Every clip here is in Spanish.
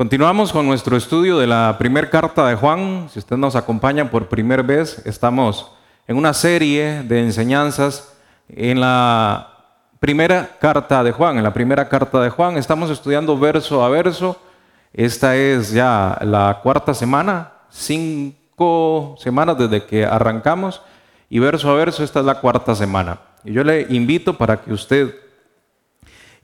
Continuamos con nuestro estudio de la primera carta de Juan. Si usted nos acompaña por primera vez, estamos en una serie de enseñanzas en la primera carta de Juan. En la primera carta de Juan estamos estudiando verso a verso. Esta es ya la cuarta semana, cinco semanas desde que arrancamos y verso a verso esta es la cuarta semana. Y yo le invito para que usted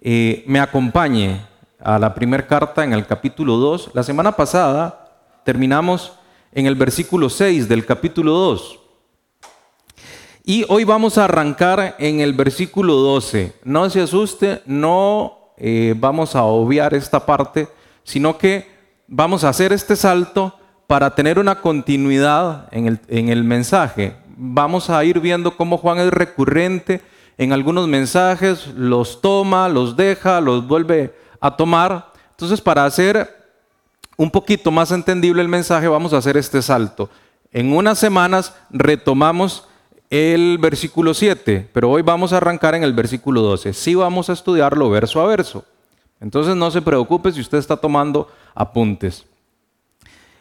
eh, me acompañe a la primera carta en el capítulo 2. La semana pasada terminamos en el versículo 6 del capítulo 2. Y hoy vamos a arrancar en el versículo 12. No se asuste, no eh, vamos a obviar esta parte, sino que vamos a hacer este salto para tener una continuidad en el, en el mensaje. Vamos a ir viendo cómo Juan es recurrente en algunos mensajes, los toma, los deja, los vuelve a tomar. Entonces, para hacer un poquito más entendible el mensaje, vamos a hacer este salto. En unas semanas retomamos el versículo 7, pero hoy vamos a arrancar en el versículo 12. Sí vamos a estudiarlo verso a verso. Entonces no se preocupe si usted está tomando apuntes.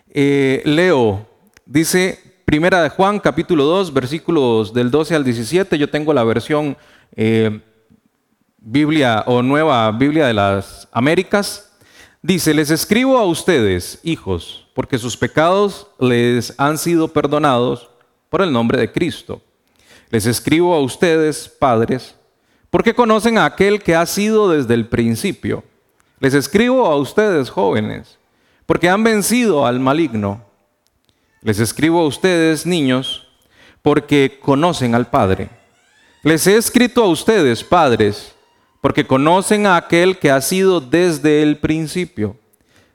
Eh, leo, dice Primera de Juan, capítulo 2, versículos del 12 al 17. Yo tengo la versión eh, Biblia o Nueva Biblia de las Américas, dice, les escribo a ustedes, hijos, porque sus pecados les han sido perdonados por el nombre de Cristo. Les escribo a ustedes, padres, porque conocen a aquel que ha sido desde el principio. Les escribo a ustedes, jóvenes, porque han vencido al maligno. Les escribo a ustedes, niños, porque conocen al Padre. Les he escrito a ustedes, padres, porque conocen a aquel que ha sido desde el principio.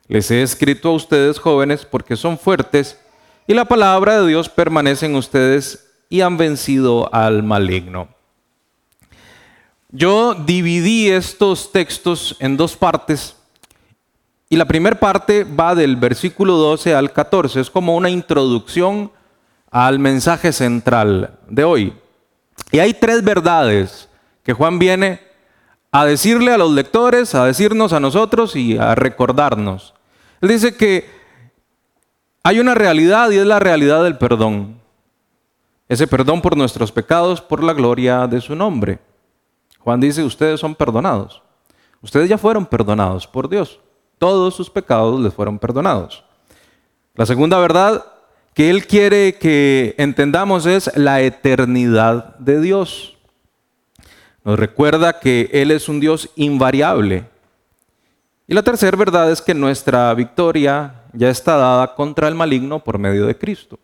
Les he escrito a ustedes jóvenes porque son fuertes y la palabra de Dios permanece en ustedes y han vencido al maligno. Yo dividí estos textos en dos partes y la primera parte va del versículo 12 al 14, es como una introducción al mensaje central de hoy. Y hay tres verdades que Juan viene a decirle a los lectores, a decirnos a nosotros y a recordarnos. Él dice que hay una realidad y es la realidad del perdón. Ese perdón por nuestros pecados, por la gloria de su nombre. Juan dice, ustedes son perdonados. Ustedes ya fueron perdonados por Dios. Todos sus pecados les fueron perdonados. La segunda verdad que Él quiere que entendamos es la eternidad de Dios. Nos recuerda que Él es un Dios invariable. Y la tercera verdad es que nuestra victoria ya está dada contra el maligno por medio de Cristo.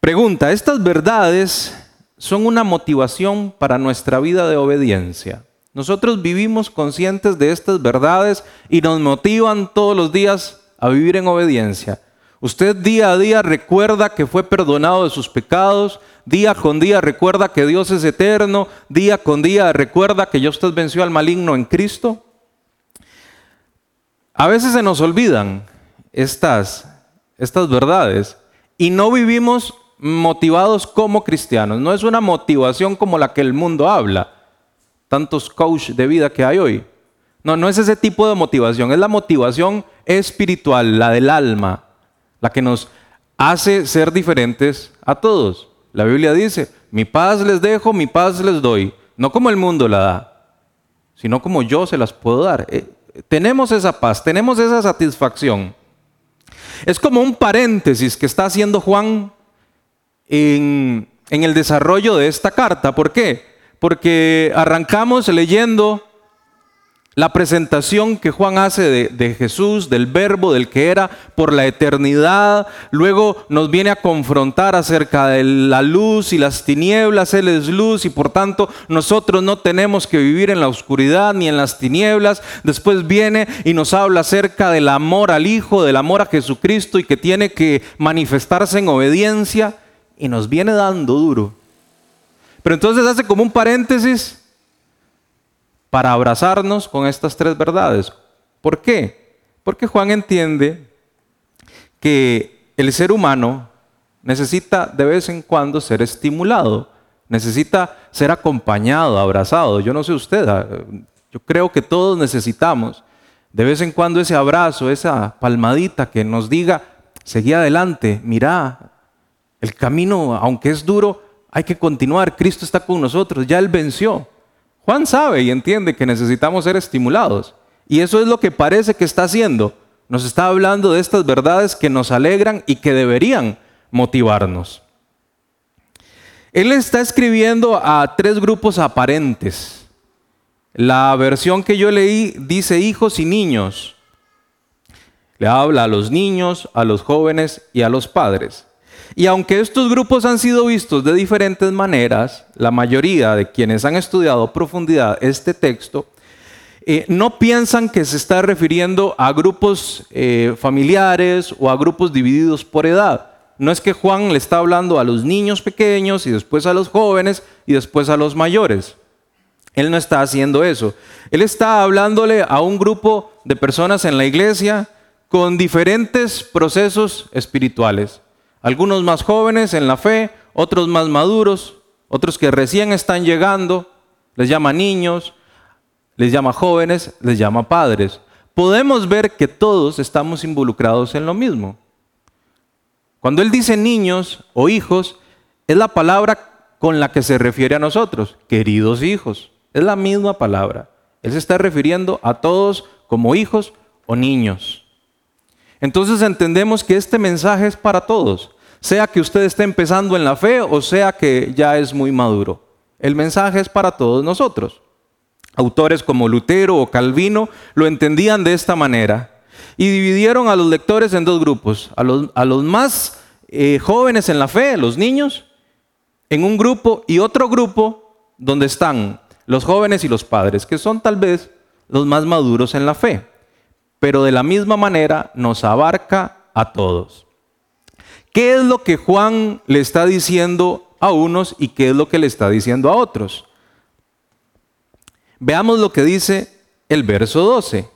Pregunta, ¿estas verdades son una motivación para nuestra vida de obediencia? Nosotros vivimos conscientes de estas verdades y nos motivan todos los días a vivir en obediencia. Usted día a día recuerda que fue perdonado de sus pecados, día con día recuerda que Dios es eterno, día con día recuerda que ya usted venció al maligno en Cristo. A veces se nos olvidan estas, estas verdades y no vivimos motivados como cristianos. No es una motivación como la que el mundo habla, tantos coach de vida que hay hoy. No, no es ese tipo de motivación, es la motivación espiritual, la del alma, la que nos hace ser diferentes a todos. La Biblia dice, mi paz les dejo, mi paz les doy, no como el mundo la da, sino como yo se las puedo dar. Eh, tenemos esa paz, tenemos esa satisfacción. Es como un paréntesis que está haciendo Juan en, en el desarrollo de esta carta. ¿Por qué? Porque arrancamos leyendo la presentación que Juan hace de, Jesús, del verbo, del que era por la eternidad, luego nos viene a confrontar acerca de la luz y las tinieblas, Él es luz y por tanto nosotros no tenemos que vivir en la oscuridad ni en las tinieblas. Después viene y nos habla acerca del amor al Hijo, del amor a Jesucristo y que tiene que manifestarse en obediencia y nos viene dando duro. Pero entonces hace como un paréntesis para abrazarnos con estas tres verdades. ¿Por qué? Porque Juan entiende que el ser humano necesita de vez en cuando ser estimulado, necesita ser acompañado, abrazado. Yo no sé usted, ah, yo creo que todos necesitamos De vez en cuando ese abrazo, esa palmadita que nos diga, seguí adelante, mira, el camino, aunque es duro, hay que continuar, Cristo está con nosotros, ya Él venció. Juan sabe y entiende que necesitamos ser estimulados. Y eso es lo que parece que está haciendo. Nos está hablando de estas verdades que nos alegran y que deberían motivarnos. Él está escribiendo a tres grupos aparentes. La versión que yo leí dice hijos y niños. Le habla a los niños, a los jóvenes y a los padres. Y aunque estos grupos han sido vistos de diferentes maneras, la mayoría de quienes han estudiado a profundidad este texto eh, no piensan que se está refiriendo a grupos eh, familiares o a grupos divididos por edad. No es que Juan le está hablando a los niños pequeños y después a los jóvenes y después a los mayores. Él no está haciendo eso. Él está hablándole a un grupo de personas en la iglesia con diferentes procesos espirituales. Algunos más jóvenes en la fe, otros más maduros, otros que recién están llegando, les llama niños, les llama jóvenes, les llama padres. Podemos ver que todos estamos involucrados en lo mismo. Cuando él dice niños o hijos, es la palabra con la que se refiere a nosotros, queridos hijos. Es la misma palabra. Él se está refiriendo a todos como hijos o niños. Entonces entendemos que este mensaje es para todos, sea que usted esté empezando en la fe o sea que ya es muy maduro. El mensaje es para todos nosotros. Autores como Lutero o Calvino lo entendían de esta manera y dividieron a los lectores en dos grupos, a los, más eh, jóvenes en la fe, los niños, en un grupo y otro grupo donde están los jóvenes y los padres, que son tal vez los más maduros en la fe, pero de la misma manera nos abarca a todos. ¿Qué es lo que Juan le está diciendo a unos y qué es lo que le está diciendo a otros? Veamos lo que dice el verso 12.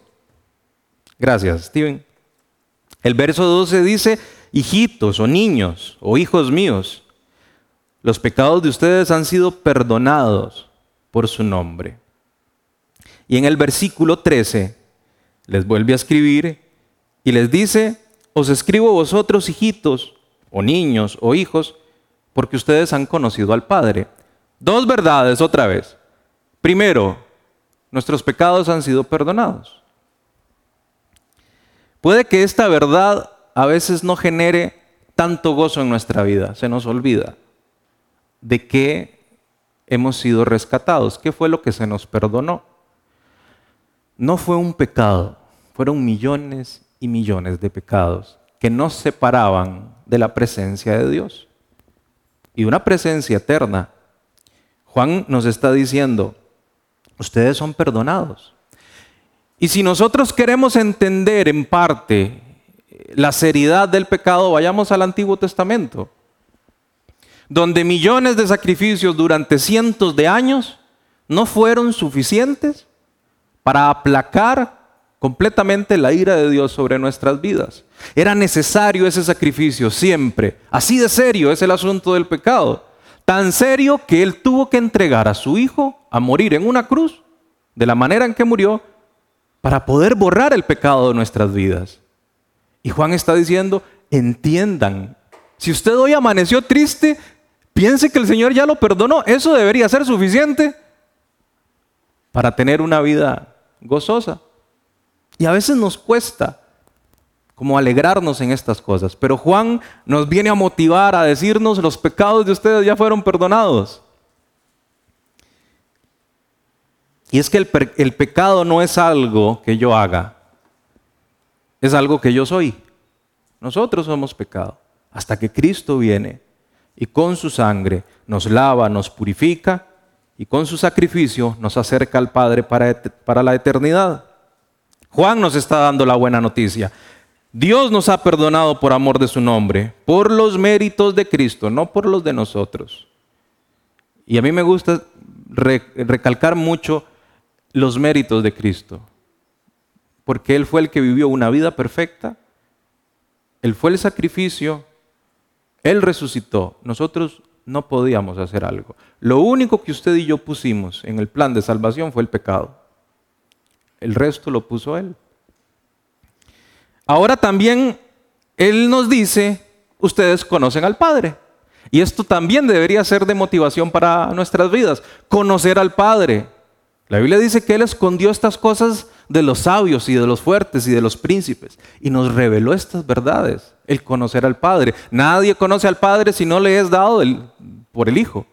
Gracias, Steven. El verso 12 dice, hijitos o niños o hijos míos, los pecados de ustedes han sido perdonados por su nombre. Y en el versículo 13 les vuelve a escribir y les dice, os escribo vosotros hijitos o niños o hijos, porque ustedes han conocido al Padre. Dos verdades otra vez. Primero, nuestros pecados han sido perdonados. Puede que esta verdad a veces no genere tanto gozo en nuestra vida, se nos olvida de que hemos sido rescatados, qué fue lo que se nos perdonó. No fue un pecado, fueron millones y millones de pecados que nos separaban de la presencia de Dios y una presencia eterna. Juan nos está diciendo, ustedes son perdonados. Y si nosotros queremos entender en parte la seriedad del pecado, vayamos al Antiguo Testamento, donde millones de sacrificios durante cientos de años no fueron suficientes para aplacar completamente la ira de Dios sobre nuestras vidas. Era necesario ese sacrificio siempre. Así de serio es el asunto del pecado. Tan serio que Él tuvo que entregar a su Hijo a morir en una cruz de la manera en que murió para poder borrar el pecado de nuestras vidas. Y Juan está diciendo, entiendan, si usted hoy amaneció triste, piense que el Señor ya lo perdonó, eso debería ser suficiente para tener una vida gozosa. Y a veces nos cuesta como alegrarnos en estas cosas, pero Juan nos viene a motivar a decirnos, los pecados de ustedes ya fueron perdonados. Y es que el, pecado no es algo que yo haga, es algo que yo soy. Nosotros somos pecado. Hasta que Cristo viene y con su sangre nos lava, nos purifica y con su sacrificio nos acerca al Padre para, para la eternidad. Juan nos está dando la buena noticia. Dios nos ha perdonado por amor de su nombre, por los méritos de Cristo, no por los de nosotros. Y a mí me gusta recalcar mucho los méritos de Cristo. Porque Él fue el que vivió una vida perfecta, Él fue el sacrificio, Él resucitó. Nosotros no podíamos hacer algo. Lo único que usted y yo pusimos en el plan de salvación fue el pecado. El resto lo puso Él. ahora también Él nos dice, ustedes conocen al Padre. Y esto también debería ser de motivación para nuestras vidas, conocer al Padre. La Biblia dice que Él escondió estas cosas de los sabios y de los fuertes y de los príncipes y nos reveló estas verdades, el conocer al Padre. Nadie conoce al Padre si no le es dado por el Hijo.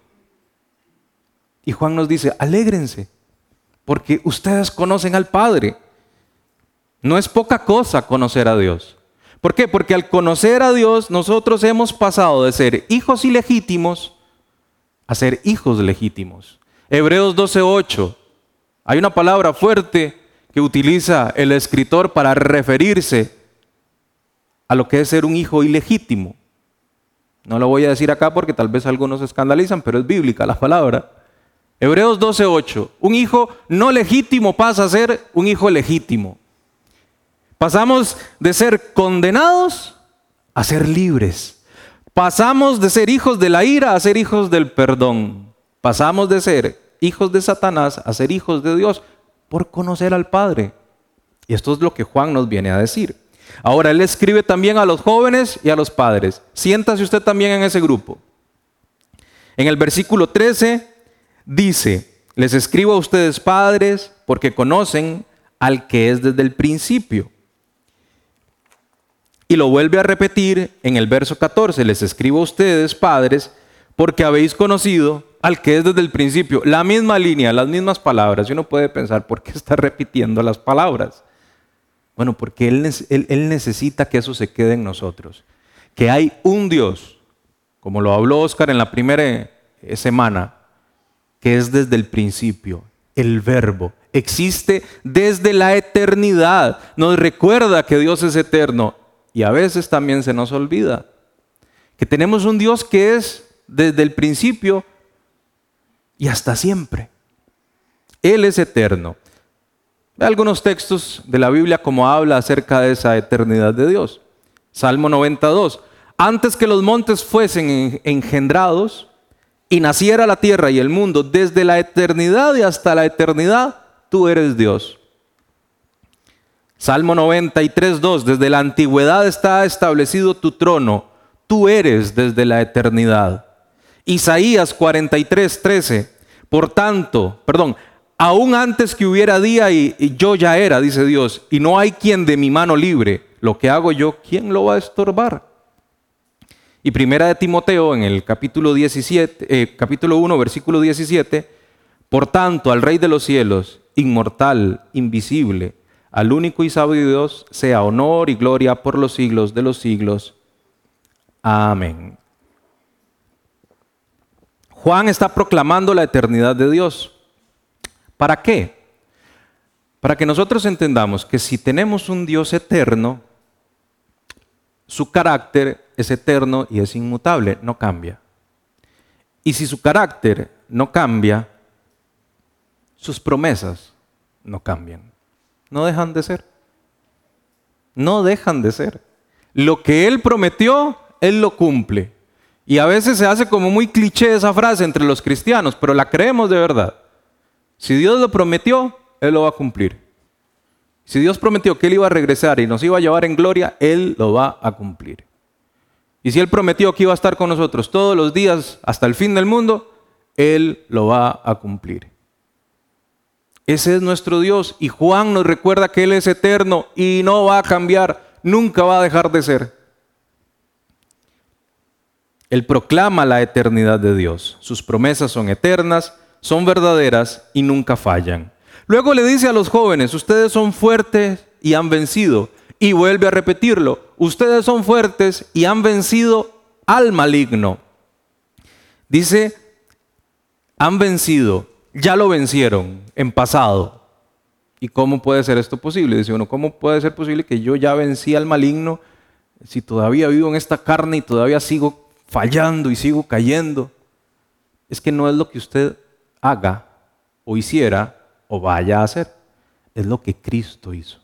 Y Juan nos dice, alégrense, porque ustedes conocen al Padre. No es poca cosa conocer a Dios. ¿Por qué? Porque al conocer a Dios nosotros hemos pasado de ser hijos ilegítimos a ser hijos legítimos. Hebreos 12:8. Hay una palabra fuerte que utiliza el escritor para referirse a lo que es ser un hijo ilegítimo. No lo voy a decir acá porque tal vez algunos escandalizan, pero es bíblica la palabra. Hebreos 12:8. Un hijo no legítimo pasa a ser un hijo legítimo. Pasamos de ser condenados a ser libres. Pasamos de ser hijos de la ira a ser hijos del perdón. Pasamos de ser hijos de Satanás a ser hijos de Dios por conocer al Padre. Y esto es lo que Juan nos viene a decir. Ahora, él escribe también a los jóvenes y a los padres. Siéntase usted también en ese grupo. En el versículo 13 dice, les escribo a ustedes padres porque conocen al que es desde el principio. Y lo vuelve a repetir en el verso 14, les escribo a ustedes, padres, porque habéis conocido al que es desde el principio. La misma línea, las mismas palabras. Y uno puede pensar, ¿por qué está repitiendo las palabras? Bueno, porque él, él, necesita que eso se quede en nosotros. Que hay un Dios, como lo habló Oscar en la primera eh, semana, que es desde el principio, el verbo. Existe desde la eternidad. Nos recuerda que Dios es eterno y a veces también se nos olvida que tenemos un Dios que es desde el principio y hasta siempre. Él es eterno. Ve algunos textos de la Biblia como habla acerca de esa eternidad de Dios. Salmo 92. Antes que los montes fuesen engendrados y naciera la tierra y el mundo, desde la eternidad y hasta la eternidad, tú eres Dios. Salmo 93, 2, desde la antigüedad está establecido tu trono, tú eres desde la eternidad. Isaías 43, 13, por tanto, perdón, aún antes que hubiera día y, y, yo ya era, dice Dios, y no hay quien de mi mano libre, lo que hago yo, ¿quién lo va a estorbar? Y primera de Timoteo en el capítulo 17, eh, capítulo 1, versículo 17, por tanto, al Rey de los cielos, inmortal, invisible, al único y sabio Dios sea honor y gloria por los siglos de los siglos. Amén. Juan está proclamando la eternidad de Dios. ¿Para qué? Para que nosotros entendamos que si tenemos un Dios eterno, su carácter es eterno y es inmutable, no cambia. Y si su carácter no cambia, sus promesas no cambian no dejan de ser. No dejan de ser. Lo que Él prometió, Él lo cumple. Y a veces se hace como muy cliché esa frase entre los cristianos, pero la creemos de verdad. Si Dios lo prometió, Él lo va a cumplir. Si Dios prometió que Él iba a regresar y nos iba a llevar en gloria, Él lo va a cumplir. Y si Él prometió que iba a estar con nosotros todos los días hasta el fin del mundo, Él lo va a cumplir. Ese es nuestro Dios y Juan nos recuerda que Él es eterno y no va a cambiar, nunca va a dejar de ser. Él proclama la eternidad de Dios. Sus promesas son eternas, son verdaderas y nunca fallan. Luego le dice a los jóvenes, ustedes son fuertes y han vencido. Y vuelve a repetirlo, ustedes son fuertes y han vencido al maligno. Dice, han vencido ya lo vencieron en pasado. ¿Y cómo puede ser esto posible? Dice uno, ¿cómo puede ser posible que yo ya vencí al maligno si todavía vivo en esta carne y todavía sigo fallando y sigo cayendo? Es que no es lo que usted haga o hiciera o vaya a hacer, es lo que Cristo hizo.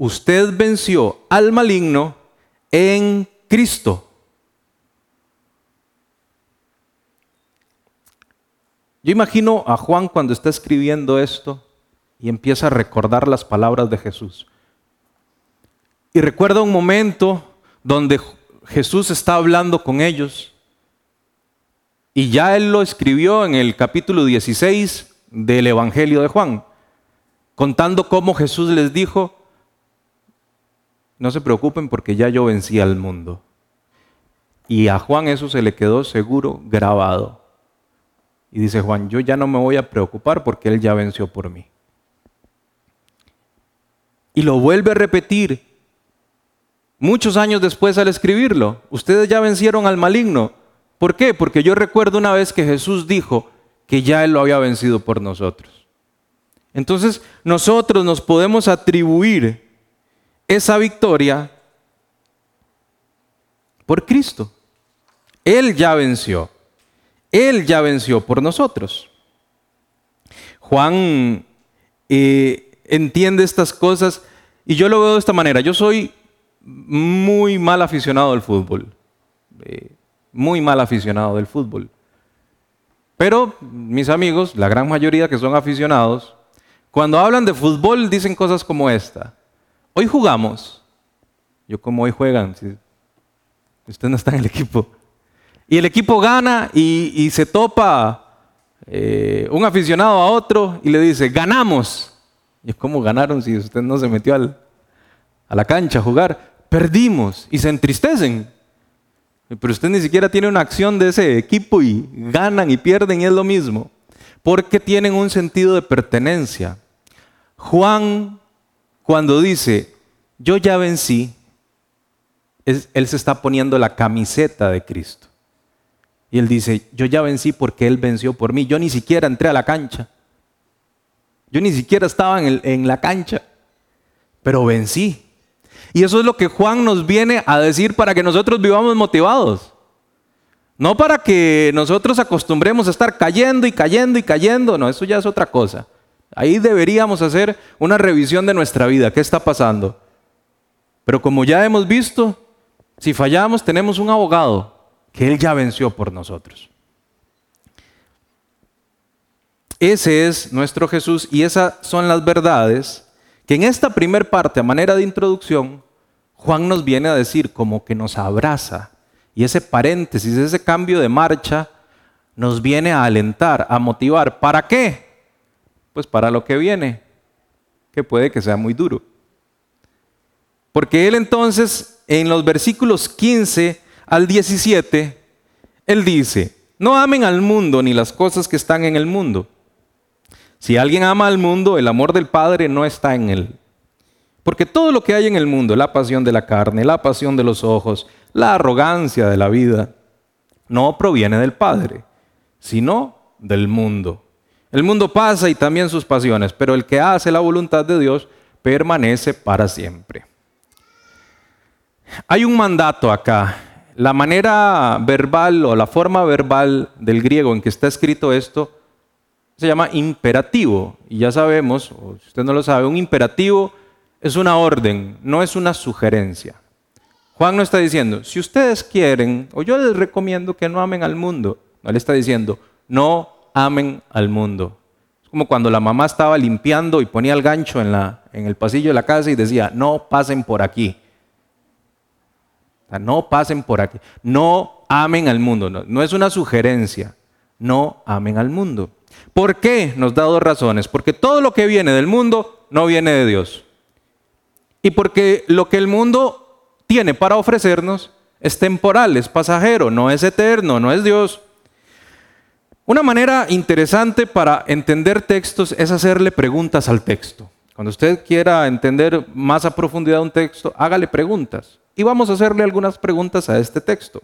Usted venció al maligno en Cristo. Yo imagino a Juan cuando está escribiendo esto y empieza a recordar las palabras de Jesús. Y recuerda un momento donde Jesús está hablando con ellos. Y ya él lo escribió en el capítulo 16 del Evangelio de Juan, contando cómo Jesús les dijo, no se preocupen porque ya yo vencí al mundo. Y a Juan eso se le quedó seguro grabado. Y dice Juan, yo ya no me voy a preocupar porque él ya venció por mí. Y lo vuelve a repetir muchos años después al escribirlo. Ustedes ya vencieron al maligno. ¿Por qué? Porque yo recuerdo una vez que Jesús dijo que ya Él lo había vencido por nosotros. Entonces nosotros nos podemos atribuir esa victoria por Cristo. Él ya venció. Él ya venció por nosotros. Juan eh, entiende estas cosas y yo lo veo de esta manera. Yo soy muy mal aficionado al fútbol. Eh, muy mal aficionado del fútbol. Pero mis amigos, la gran mayoría que son aficionados, cuando hablan de fútbol dicen cosas como esta. Hoy jugamos. Yo como hoy juegan. Si usted no está en el equipo. Y el equipo gana y, se topa eh, un aficionado a otro y le dice, ganamos. Y es como ganaron si usted no se metió a la cancha a jugar. Perdimos y se entristecen. Pero usted ni siquiera tiene una acción de ese equipo y ganan y pierden y es lo mismo. Porque tienen un sentido de pertenencia. Juan, cuando dice, yo ya vencí, él se está poniendo la camiseta de Cristo. Y él dice, yo ya vencí porque Él venció por mí. Yo ni siquiera entré a la cancha. Yo ni siquiera estaba en, la cancha, pero vencí. Y eso es lo que Juan nos viene a decir para que nosotros vivamos motivados. No para que nosotros acostumbremos a estar cayendo y cayendo y cayendo, no, eso ya es otra cosa. Ahí deberíamos hacer una revisión de nuestra vida, qué está pasando. Pero como ya hemos visto, si fallamos tenemos un abogado que Él ya venció por nosotros. Ese es nuestro Jesús y esas son las verdades que en esta primer parte, a manera de introducción, Juan nos viene a decir como que nos abraza. Y ese paréntesis, ese cambio de marcha, nos viene a alentar, a motivar. ¿Para qué? Pues para lo que viene, que puede que sea muy duro. Porque él entonces, en los versículos 15 al 17, él dice, no amen al mundo ni las cosas que están en el mundo. Si alguien ama al mundo, el amor del Padre no está en él. Porque todo lo que hay en el mundo, la pasión de la carne, la pasión de los ojos, la arrogancia de la vida, no proviene del Padre, sino del mundo. El mundo pasa y también sus pasiones, pero el que hace la voluntad de Dios permanece para siempre. Hay un mandato acá. La manera verbal o la forma verbal del griego en que está escrito esto se llama imperativo. Y ya sabemos, o si usted no lo sabe, un imperativo es una orden, no es una sugerencia. Juan no está diciendo, si ustedes quieren, o yo les recomiendo que no amen al mundo. No le está diciendo, no amen al mundo. Es como cuando la mamá estaba limpiando y ponía el gancho en, la, en el pasillo de la casa y decía, no pasen por aquí. no pasen por aquí. No amen al mundo. no es una sugerencia. No amen al mundo. ¿Por qué? Nos da dos razones. Porque todo lo que viene del mundo no viene de Dios. Y porque lo que el mundo tiene para ofrecernos es temporal, es pasajero, no es eterno, no es Dios. Una manera interesante para entender textos es hacerle preguntas al texto. Cuando usted quiera entender más a profundidad un texto, hágale preguntas. Y vamos a hacerle algunas preguntas a este texto.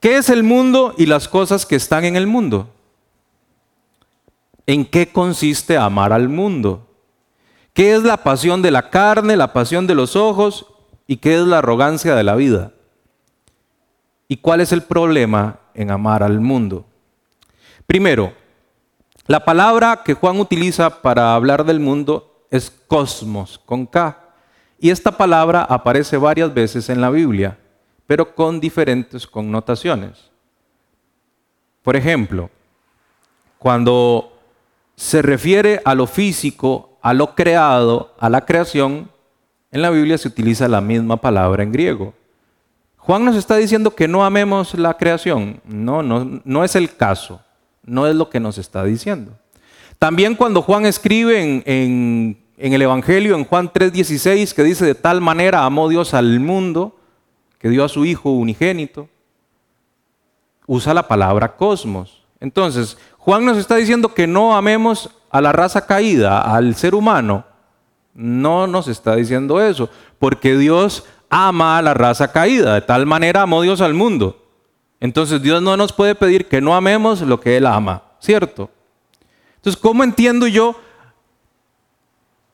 ¿Qué es el mundo y las cosas que están en el mundo? ¿En qué consiste amar al mundo? ¿Qué es la pasión de la carne, la pasión de los ojos y qué es la arrogancia de la vida? ¿Y cuál es el problema en amar al mundo? Primero, la palabra que Juan utiliza para hablar del mundo es cosmos, con K. Y esta palabra aparece varias veces en la Biblia, pero con diferentes connotaciones. Por ejemplo, cuando se refiere a lo físico, a lo creado, a la creación, en la Biblia se utiliza la misma palabra en griego. Juan nos está diciendo que no amemos la creación. No, no, no es el caso. No es lo que nos está diciendo. También cuando Juan escribe en, el Evangelio, en Juan 3:16, que dice, de tal manera amó Dios al mundo, que dio a su Hijo unigénito, usa la palabra cosmos. Entonces, Juan nos está diciendo que no amemos a la raza caída, al ser humano. No nos está diciendo eso, porque Dios ama a la raza caída, de tal manera amó Dios al mundo. Entonces Dios no nos puede pedir que no amemos lo que Él ama, ¿cierto? Entonces, ¿cómo entiendo yo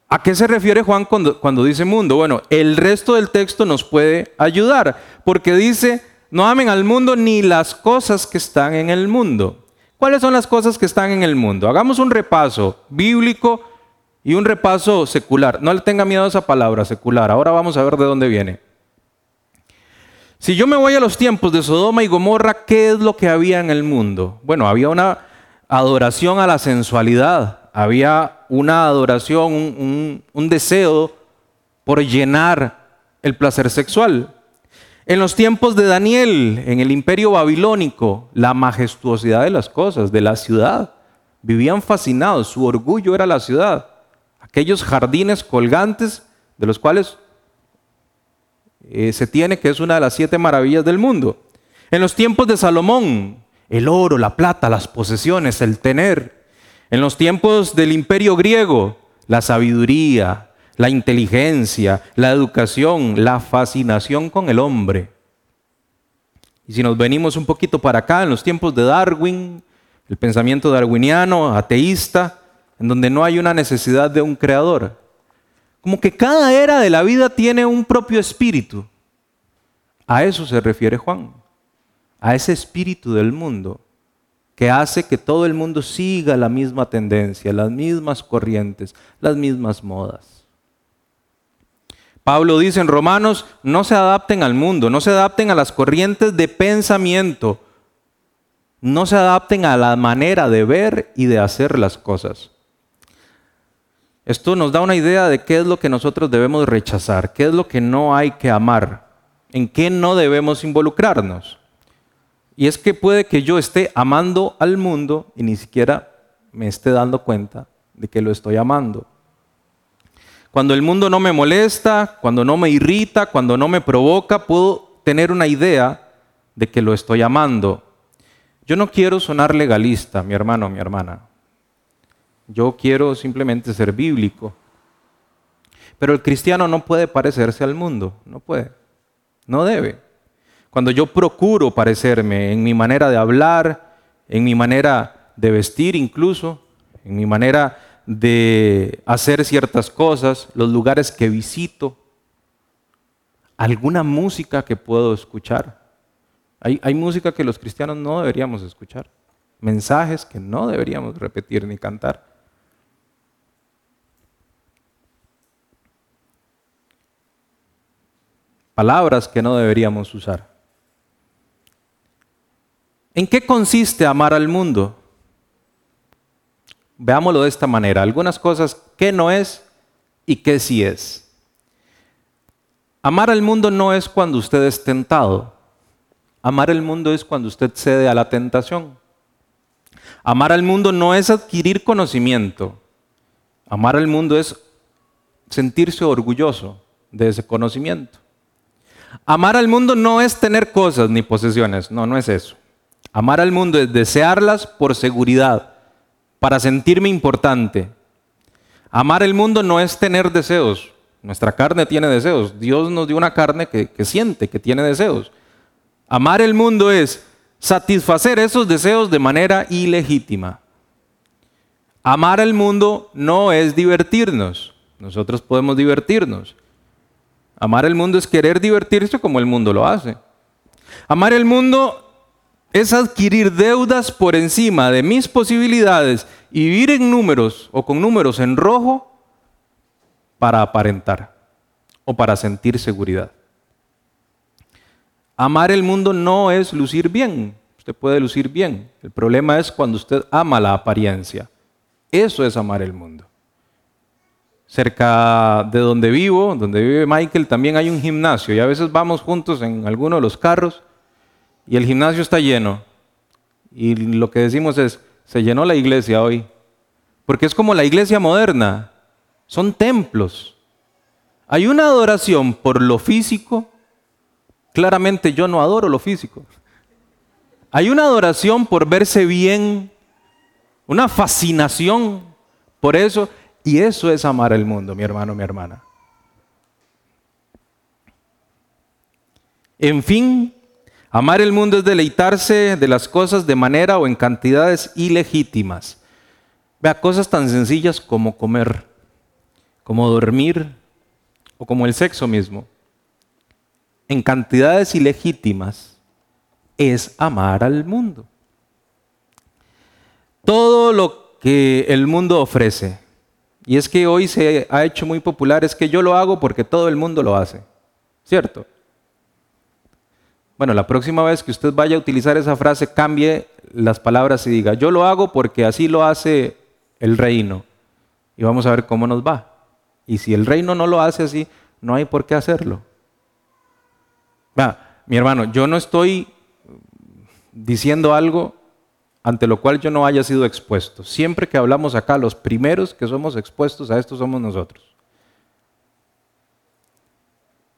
a qué se refiere Juan cuando, cuando dice mundo? Bueno, el resto del texto nos puede ayudar, porque dice, no amen al mundo ni las cosas que están en el mundo. ¿Cuáles son las cosas que están en el mundo? Hagamos un repaso bíblico y un repaso secular. No le tenga miedo a esa palabra secular. Ahora vamos a ver de dónde viene. Si yo me voy a los tiempos de Sodoma y Gomorra, ¿qué es lo que había en el mundo? Bueno, había una adoración a la sensualidad, había una adoración, un, deseo por llenar el placer sexual. En los tiempos de Daniel, en el imperio babilónico, la majestuosidad de las cosas, de la ciudad, vivían fascinados, su orgullo era la ciudad, aquellos jardines colgantes de los cuales eh, se tiene que es una de las siete maravillas del mundo. En los tiempos de Salomón, el oro, la plata, las posesiones, el tener. En los tiempos del imperio griego, la sabiduría, la inteligencia, la educación, la fascinación con el hombre. Y si nos venimos un poquito para acá, en los tiempos de Darwin, el pensamiento darwiniano, ateísta, en donde no hay una necesidad de un creador. Como que cada era de la vida tiene un propio espíritu. A eso se refiere Juan, a ese espíritu del mundo que hace que todo el mundo siga la misma tendencia, las mismas corrientes, las mismas modas. Pablo dice en Romanos, no se adapten al mundo, no se adapten a las corrientes de pensamiento, no se adapten a la manera de ver y de hacer las cosas. Esto nos da una idea de qué es lo que nosotros debemos rechazar, qué es lo que no hay que amar, en qué no debemos involucrarnos. Y es que puede que yo esté amando al mundo y ni siquiera me esté dando cuenta de que lo estoy amando. Cuando el mundo no me molesta, cuando no me irrita, cuando no me provoca, puedo tener una idea de que lo estoy amando. Yo no quiero sonar legalista, mi hermano, mi hermana. Yo quiero simplemente ser bíblico. Pero el cristiano no puede parecerse al mundo, no puede, no debe. Cuando yo procuro parecerme en mi manera de hablar, en mi manera de vestir incluso, en mi manera de hacer ciertas cosas, los lugares que visito, alguna música que puedo escuchar. Hay, música que los cristianos no deberíamos escuchar, mensajes que no deberíamos repetir ni cantar. Palabras que no deberíamos usar. ¿En qué consiste amar al mundo? Veámoslo de esta manera. Algunas cosas que no es y que sí es. Amar al mundo no es cuando usted es tentado. Amar al mundo es cuando usted cede a la tentación. Amar al mundo no es adquirir conocimiento. Amar al mundo es sentirse orgulloso de ese conocimiento. Amar al mundo no es tener cosas ni posesiones, no, no es eso. Amar al mundo es desearlas por seguridad, para sentirme importante. Amar el mundo no es tener deseos. Nuestra carne tiene deseos. Dios nos dio una carne que, siente, que tiene deseos. Amar el mundo es satisfacer esos deseos de manera ilegítima. Amar al mundo no es divertirnos. Nosotros podemos divertirnos. Amar el mundo es querer divertirse como el mundo lo hace. Amar el mundo es adquirir deudas por encima de mis posibilidades y vivir en números o con números en rojo para aparentar o para sentir seguridad. Amar el mundo no es lucir bien. Usted puede lucir bien. El problema es cuando usted ama la apariencia. Eso es amar el mundo. Cerca de donde vivo, donde vive Michael, también hay un gimnasio y a veces vamos juntos en alguno de los carros y el gimnasio está lleno. Y lo que decimos es, se llenó la iglesia hoy. Porque es como la iglesia moderna, son templos. Hay una adoración por lo físico, claramente yo no adoro lo físico. Hay una adoración por verse bien, una fascinación por eso, y eso es amar el mundo, mi hermano, mi hermana. En fin, amar el mundo es deleitarse de las cosas de manera o en cantidades ilegítimas. Vea, cosas tan sencillas como comer, como dormir o como el sexo mismo. En cantidades ilegítimas es amar al mundo. Todo lo que el mundo ofrece, y es que hoy se ha hecho muy popular, es que yo lo hago porque todo el mundo lo hace. ¿Cierto? Bueno, la próxima vez que usted vaya a utilizar esa frase, cambie las palabras y diga, yo lo hago porque así lo hace el reino. Y vamos a ver cómo nos va. Y si el reino no lo hace así, no hay por qué hacerlo. Va, mi hermano, yo no estoy diciendo algo ante lo cual yo no haya sido expuesto. Siempre que hablamos acá, los primeros que somos expuestos a esto somos nosotros.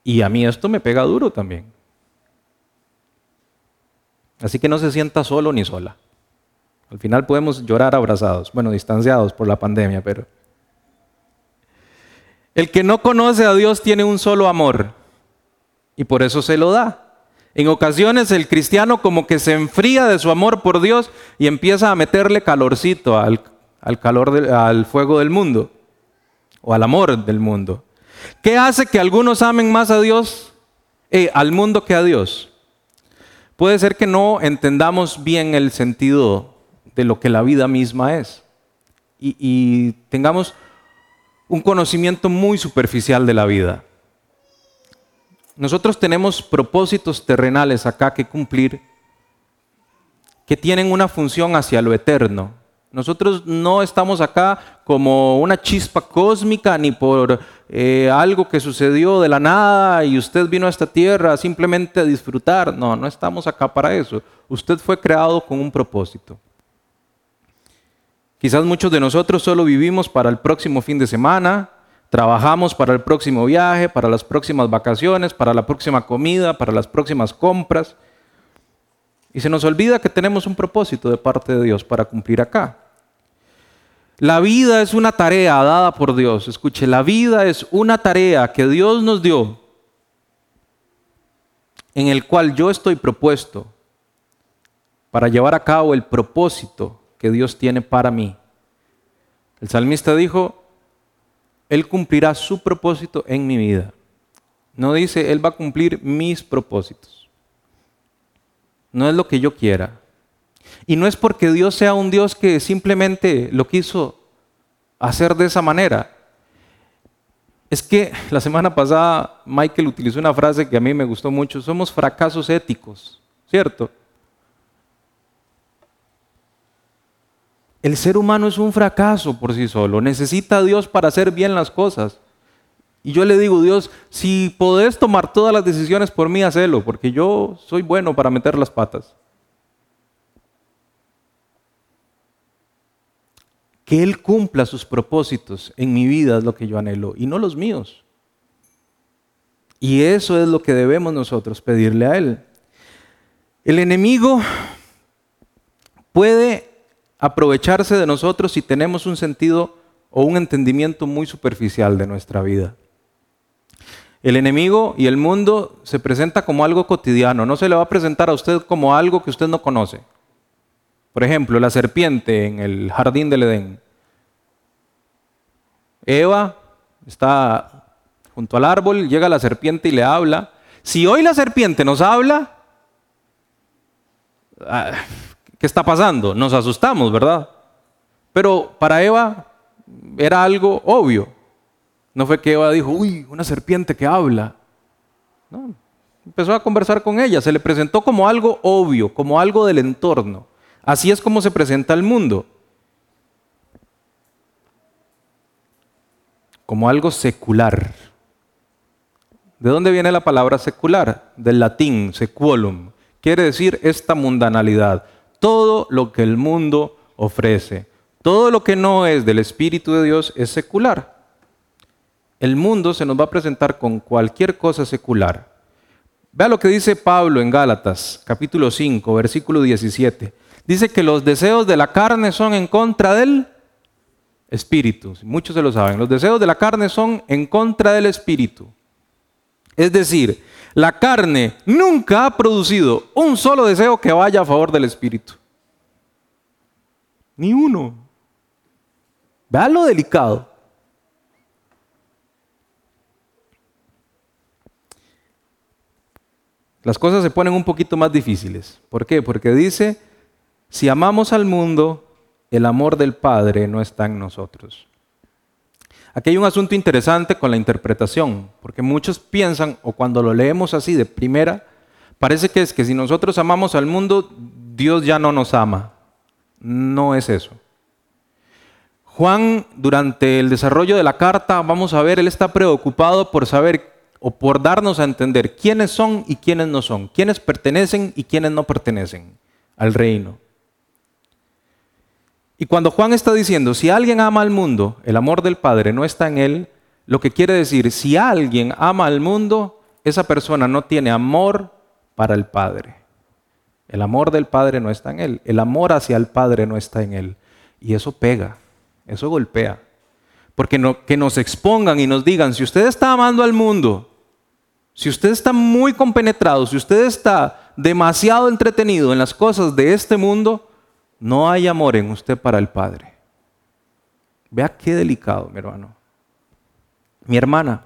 Y a mí esto me pega duro también. Así que no se sienta solo ni sola. Al final podemos llorar abrazados, bueno, distanciados por la pandemia, pero... El que no conoce a Dios tiene un solo amor y por eso se lo da. En ocasiones el cristiano como que se enfría de su amor por Dios y empieza a meterle calorcito al, calor al fuego del mundo o al amor del mundo. ¿Qué hace que algunos amen más a Dios, eh, al mundo que a Dios? Puede ser que no entendamos bien el sentido de lo que la vida misma es y tengamos un conocimiento muy superficial de la vida. Nosotros tenemos propósitos terrenales acá que cumplir que tienen una función hacia lo eterno. Nosotros no estamos acá como una chispa cósmica ni por eh, algo que sucedió de la nada y usted vino a esta tierra simplemente a disfrutar. No, no estamos acá para eso. Usted fue creado con un propósito. Quizás muchos de nosotros solo vivimos para el próximo fin de semana, Trabajamos para el próximo viaje, para las próximas vacaciones, para la próxima comida, para las próximas compras. Y se nos olvida que tenemos un propósito de parte de Dios para cumplir acá. La vida es una tarea dada por Dios. Escuche, la vida es una tarea que Dios nos dio en el cual yo estoy propuesto para llevar a cabo el propósito que Dios tiene para mí. El salmista dijo, él cumplirá su propósito en mi vida. No dice, Él va a cumplir mis propósitos. No es lo que yo quiera. Y no es porque Dios sea un Dios que simplemente lo quiso hacer de esa manera. Es que la semana pasada Michael utilizó una frase que a mí me gustó mucho. Somos fracasos éticos, ¿cierto? El ser humano es un fracaso por sí solo, necesita a Dios para hacer bien las cosas. Y yo le digo, Dios, si podés tomar todas las decisiones por mí, hacelo, porque yo soy bueno para meter las patas. Que Él cumpla sus propósitos en mi vida es lo que yo anhelo, y no los míos. Y eso es lo que debemos nosotros pedirle a Él. El enemigo puede aprovecharse de nosotros si tenemos un sentido o un entendimiento muy superficial de nuestra vida. El enemigo y el mundo se presenta como algo cotidiano, no se le va a presentar a usted como algo que usted no conoce. Por ejemplo, la serpiente en el jardín del Edén. Eva está junto al árbol, llega la serpiente y le habla. Si hoy la serpiente nos habla, ah, ¿Qué está pasando? Nos asustamos, ¿verdad? Pero para Eva era algo obvio. No fue que Eva dijo, uy, una serpiente que habla. No, empezó a conversar con ella, se le presentó como algo obvio, como algo del entorno. Así es como se presenta el mundo. como algo secular. ¿De dónde viene la palabra secular? Del latín, seculum. Quiere decir esta mundanalidad. Todo lo que el mundo ofrece. Todo lo que no es del Espíritu de Dios es secular. El mundo se nos va a presentar con cualquier cosa secular. Vea lo que dice Pablo en Gálatas, capítulo 5, versículo 17. Dice que los deseos de la carne son en contra del espíritu. Muchos se lo saben. Los deseos de la carne son en contra del espíritu. Es decir, la carne nunca ha producido un solo deseo que vaya a favor del espíritu. Ni uno. Vea lo delicado. Las cosas se ponen un poquito más difíciles. ¿Por qué? Porque dice, si amamos al mundo, el amor del Padre no está en nosotros. Aquí hay un asunto interesante con la interpretación, porque muchos piensan, o cuando lo leemos así de primera, parece que es que si nosotros amamos al mundo, Dios ya no nos ama. No es eso. Juan, durante el desarrollo de la carta, vamos a ver, él está preocupado por saber o por darnos a entender quiénes son y quiénes no son, quiénes pertenecen y quiénes no pertenecen al reino. Y cuando Juan está diciendo, si alguien ama al mundo, el amor del Padre no está en él, lo que quiere decir, si alguien ama al mundo, esa persona no tiene amor para el Padre. El amor del Padre no está en él, el amor hacia el Padre no está en él. Y eso pega, eso golpea. Porque que nos expongan y nos digan, si usted está amando al mundo, si usted está muy compenetrado, si usted está demasiado entretenido en las cosas de este mundo, no hay amor en usted para el Padre. Vea qué delicado, mi hermano. Mi hermana.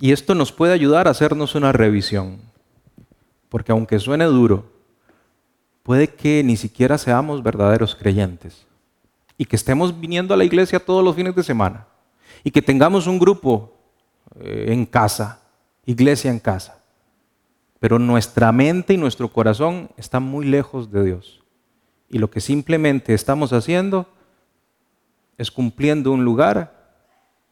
Y esto nos puede ayudar a hacernos una revisión. Porque aunque suene duro, puede que ni siquiera seamos verdaderos creyentes. Y que estemos viniendo a la iglesia todos los fines de semana. Y que tengamos un grupo eh, en casa, iglesia en casa pero nuestra mente y nuestro corazón están muy lejos de Dios. Y lo que simplemente estamos haciendo es cumpliendo un lugar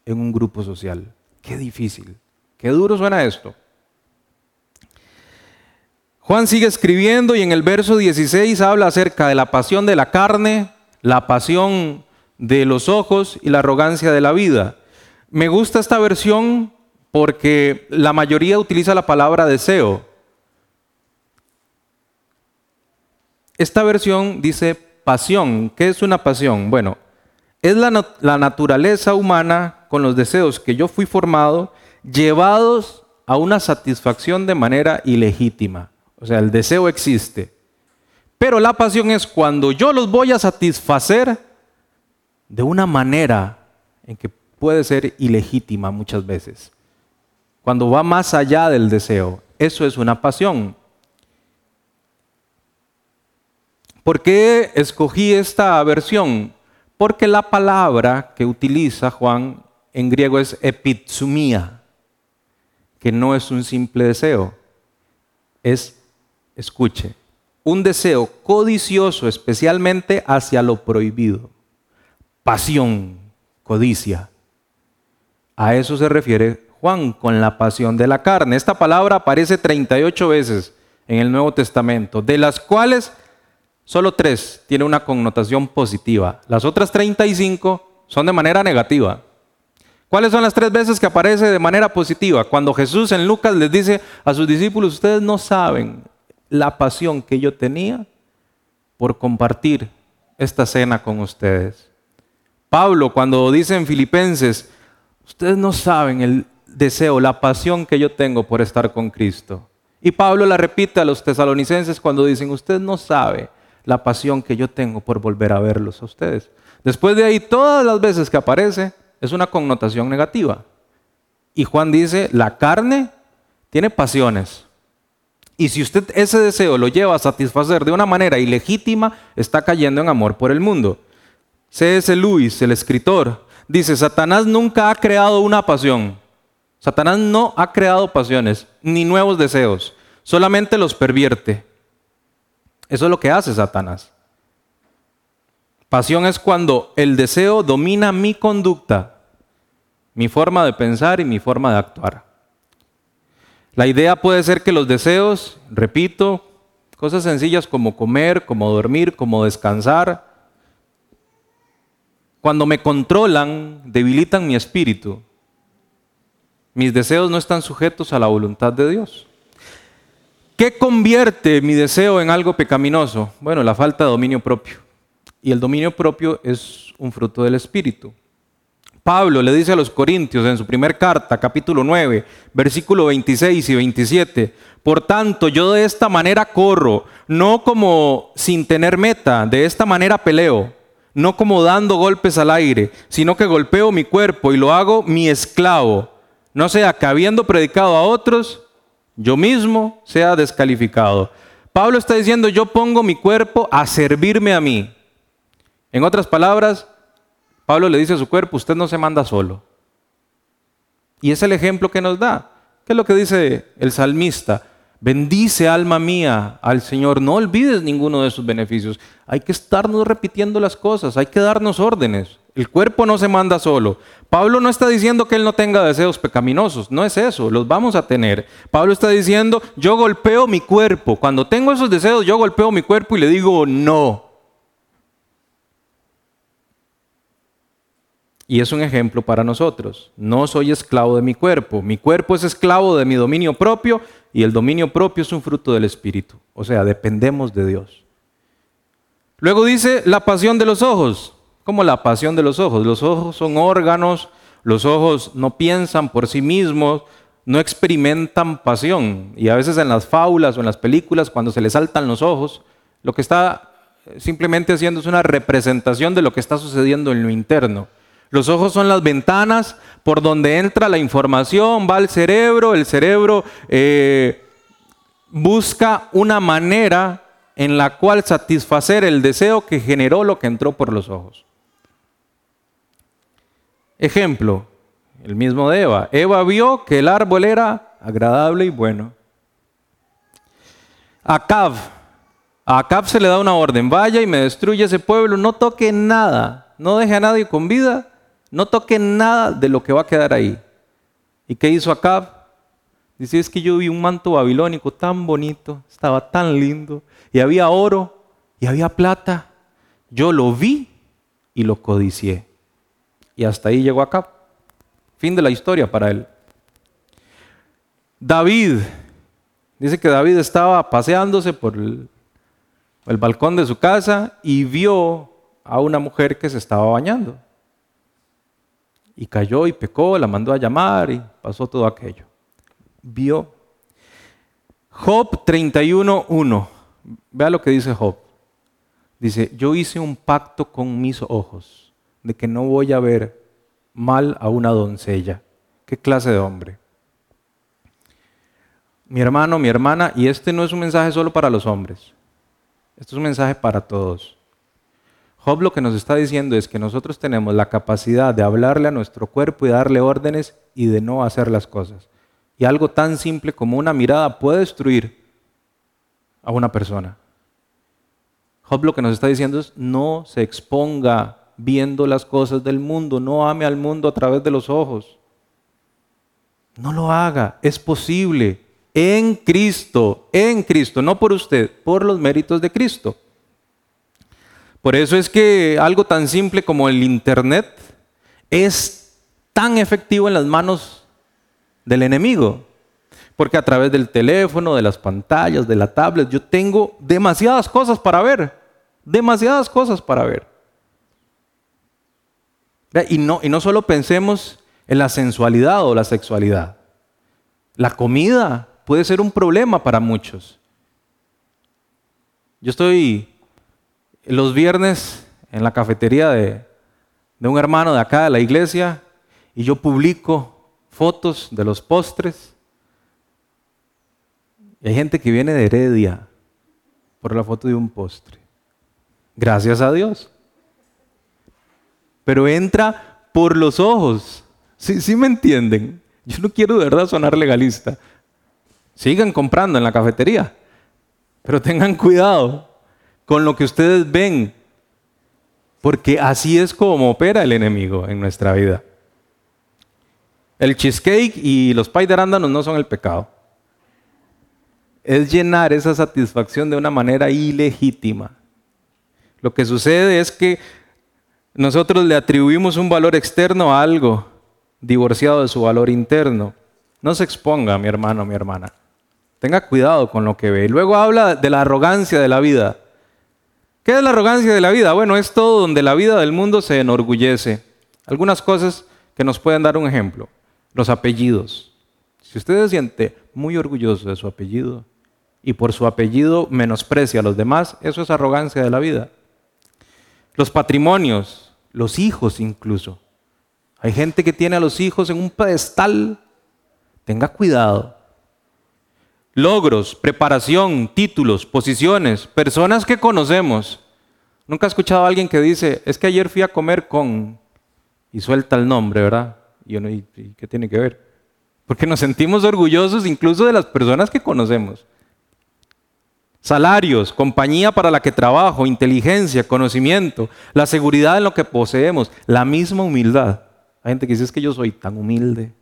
en un grupo social. Qué difícil, qué duro suena esto. Juan sigue escribiendo y en el verso 16 habla acerca de la pasión de la carne, la pasión de los ojos y la arrogancia de la vida. Me gusta esta versión porque la mayoría utiliza la palabra deseo. Esta versión dice pasión. ¿Qué es una pasión? Bueno, es la, naturaleza humana con los deseos que yo fui formado, llevados a una satisfacción de manera ilegítima. O sea, el deseo existe. Pero la pasión es cuando yo los voy a satisfacer de una manera en que puede ser ilegítima muchas veces. Cuando va más allá del deseo. Eso es una pasión. ¿Por qué escogí esta versión? Porque la palabra que utiliza Juan en griego es epitsumia, que no es un simple deseo, es, escuche, un deseo codicioso especialmente hacia lo prohibido. Pasión, codicia. A eso se refiere Juan con la pasión de la carne. Esta palabra aparece 38 veces en el Nuevo Testamento, de las cuales solo tres tiene una connotación positiva. Las otras 35 son de manera negativa. ¿Cuáles son las tres veces que aparece de manera positiva? Cuando Jesús en Lucas les dice a sus discípulos, ustedes no saben la pasión que yo tenía por compartir esta cena con ustedes. Pablo cuando dice en Filipenses, ustedes no saben el deseo, la pasión que yo tengo por estar con Cristo. Y Pablo la repite a los tesalonicenses cuando dicen, usted no sabe la pasión que yo tengo por volver a verlos a ustedes. Después de ahí, todas las veces que aparece, es una connotación negativa. Y Juan dice, la carne tiene pasiones. Y si usted ese deseo lo lleva a satisfacer de una manera ilegítima, está cayendo en amor por el mundo. C.S. Lewis, el escritor, dice, Satanás nunca ha creado una pasión. Satanás no ha creado pasiones, ni nuevos deseos, solamente los pervierte. Eso es lo que hace Satanás. Pasión es cuando el deseo domina mi conducta, mi forma de pensar y mi forma de actuar. La idea puede ser que los deseos, repito, cosas sencillas como comer, como dormir, como descansar, cuando me controlan, debilitan mi espíritu. Mis deseos no están sujetos a la voluntad de Dios. ¿Qué convierte mi deseo en algo pecaminoso? Bueno, la falta de dominio propio. Y el dominio propio es un fruto del Espíritu. Pablo le dice a los Corintios en su primera carta, capítulo 9, versículo 26 y 27, por tanto yo de esta manera corro, no como sin tener meta, de esta manera peleo, no como dando golpes al aire, sino que golpeo mi cuerpo y lo hago mi esclavo, no sea que habiendo predicado a otros, yo mismo sea descalificado. Pablo está diciendo, yo pongo mi cuerpo a servirme a mí. En otras palabras, Pablo le dice a su cuerpo, usted no se manda solo. Y es el ejemplo que nos da. ¿Qué es lo que dice el salmista? Bendice alma mía al Señor, no olvides ninguno de sus beneficios. Hay que estarnos repitiendo las cosas, hay que darnos órdenes. El cuerpo no se manda solo. Pablo no está diciendo que él no tenga deseos pecaminosos, no es eso, los vamos a tener. Pablo está diciendo, yo golpeo mi cuerpo. Cuando tengo esos deseos, yo golpeo mi cuerpo y le digo no. Y es un ejemplo para nosotros. No soy esclavo de mi cuerpo. Mi cuerpo es esclavo de mi dominio propio y el dominio propio es un fruto del Espíritu. O sea, dependemos de Dios. Luego dice la pasión de los ojos. ¿Cómo la pasión de los ojos? Los ojos son órganos, los ojos no piensan por sí mismos, no experimentan pasión. Y a veces en las fábulas o en las películas, cuando se les saltan los ojos, lo que está simplemente haciendo es una representación de lo que está sucediendo en lo interno. Los ojos son las ventanas por donde entra la información, va al cerebro, el cerebro eh, busca una manera en la cual satisfacer el deseo que generó lo que entró por los ojos. Ejemplo, el mismo de Eva. Eva vio que el árbol era agradable y bueno. Acab, a Acab se le da una orden, vaya y me destruye ese pueblo, no toque nada, no deje a nadie con vida no toque nada de lo que va a quedar ahí. ¿Y qué hizo Acab? Dice, es que yo vi un manto babilónico tan bonito, estaba tan lindo, y había oro, y había plata. Yo lo vi y lo codicié. Y hasta ahí llegó Acab. Fin de la historia para él. David, dice que David estaba paseándose por el, el balcón de su casa y vio a una mujer que se estaba bañando y cayó y pecó, la mandó a llamar y pasó todo aquello. Vio. Job 31.1. Vea lo que dice Job. Dice, yo hice un pacto con mis ojos de que no voy a ver mal a una doncella. ¿Qué clase de hombre? Mi hermano, mi hermana, y este no es un mensaje solo para los hombres. Este es un mensaje para todos. Job lo que nos está diciendo es que nosotros tenemos la capacidad de hablarle a nuestro cuerpo y darle órdenes y de no hacer las cosas. Y algo tan simple como una mirada puede destruir a una persona. Job lo que nos está diciendo es no se exponga viendo las cosas del mundo, no ame al mundo a través de los ojos. No lo haga, es posible en Cristo, en Cristo, no por usted, por los méritos de Cristo. Por eso es que algo tan simple como el Internet es tan efectivo en las manos del enemigo. Porque a través del teléfono, de las pantallas, de la tablet, yo tengo demasiadas cosas para ver. Demasiadas cosas para ver. Y no, y no solo pensemos en la sensualidad o la sexualidad. La comida puede ser un problema para muchos. Yo estoy los viernes en la cafetería de, un hermano de acá de la iglesia y yo publico fotos de los postres. Y hay gente que viene de Heredia por la foto de un postre. Gracias a Dios. Pero entra por los ojos. ¿Sí, ¿Sí me entienden? Yo no quiero de verdad sonar legalista. Sigan comprando en la cafetería. Pero tengan cuidado con lo que ustedes ven. Porque así es como opera el enemigo en nuestra vida. El cheesecake y los pay de arándanos no son el pecado. Es llenar esa satisfacción de una manera ilegítima. Lo que sucede es que nosotros le atribuimos un valor externo a algo divorciado de su valor interno. No se exponga, mi hermano, mi hermana. Tenga cuidado con lo que ve. Y luego habla de la arrogancia de la vida. ¿Qué es la arrogancia de la vida? Bueno, es todo donde la vida del mundo se enorgullece. Algunas cosas que nos pueden dar un ejemplo. Los apellidos. Si usted se siente muy orgulloso de su apellido y por su apellido menosprecia a los demás, eso es arrogancia de la vida. Los patrimonios, los hijos incluso. Hay gente que tiene a los hijos en un pedestal. Tenga cuidado logros, preparación, títulos, posiciones, personas que conocemos. Nunca he escuchado a alguien que dice, es que ayer fui a comer con... y suelta el nombre, ¿verdad? Y uno, ¿y qué tiene que ver? Porque nos sentimos orgullosos incluso de las personas que conocemos. Salarios, compañía para la que trabajo, inteligencia, conocimiento, la seguridad en lo que poseemos, la misma humildad. Hay gente que dice es que yo soy tan humilde.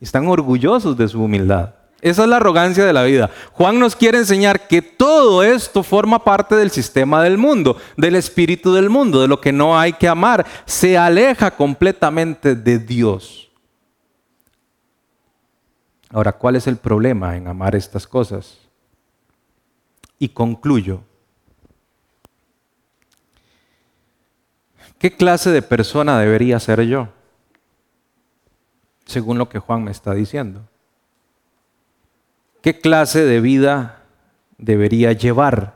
Están orgullosos de su humildad. Esa es la arrogancia de la vida. Juan nos quiere enseñar que todo esto forma parte del sistema del mundo, del espíritu del mundo, de lo que no hay que amar. Se aleja completamente de Dios. Ahora, ¿cuál es el problema en amar estas cosas? Y concluyo. ¿Qué clase de persona debería ser yo? Según lo que Juan me está diciendo. ¿Qué clase de vida debería llevar?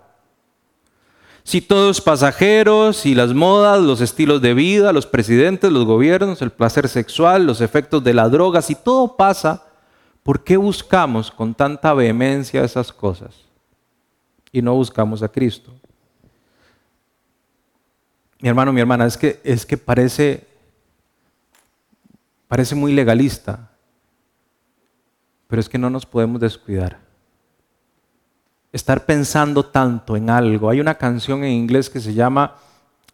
Si todo es pasajero, si las modas, los estilos de vida, los presidentes, los gobiernos, el placer sexual, los efectos de la droga, si todo pasa, ¿por qué buscamos con tanta vehemencia esas cosas? Y no buscamos a Cristo. Mi hermano, mi hermana, es que, es que parece, parece muy legalista pero es que no nos podemos descuidar. Estar pensando tanto en algo. Hay una canción en inglés que se llama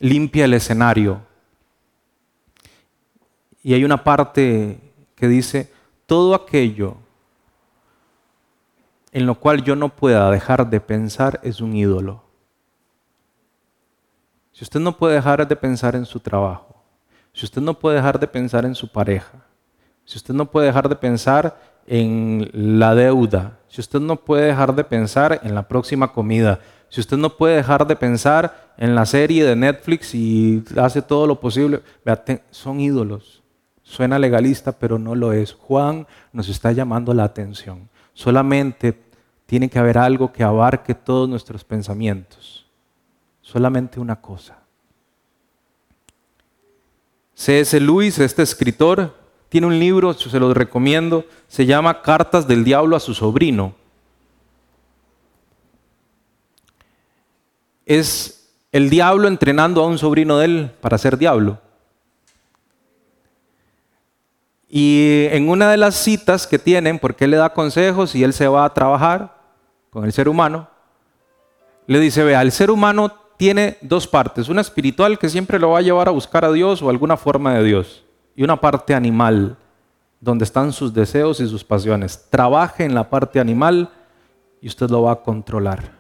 Limpia el escenario. Y hay una parte que dice, todo aquello en lo cual yo no pueda dejar de pensar es un ídolo. Si usted no puede dejar de pensar en su trabajo, si usted no puede dejar de pensar en su pareja, si usted no puede dejar de pensar en la deuda, si usted no puede dejar de pensar en la próxima comida, si usted no puede dejar de pensar en la serie de Netflix y hace todo lo posible, son ídolos. Suena legalista, pero no lo es. Juan nos está llamando la atención. Solamente tiene que haber algo que abarque todos nuestros pensamientos. Solamente una cosa. C.S. Lewis, este escritor, tiene un libro, se lo recomiendo, se llama Cartas del Diablo a su sobrino. Es el diablo entrenando a un sobrino de él para ser diablo. Y en una de las citas que tienen, porque él le da consejos y él se va a trabajar con el ser humano, le dice, vea, el ser humano tiene dos partes, una espiritual que siempre lo va a llevar a buscar a Dios o alguna forma de Dios y una parte animal, donde están sus deseos y sus pasiones. Trabaje en la parte animal y usted lo va a controlar.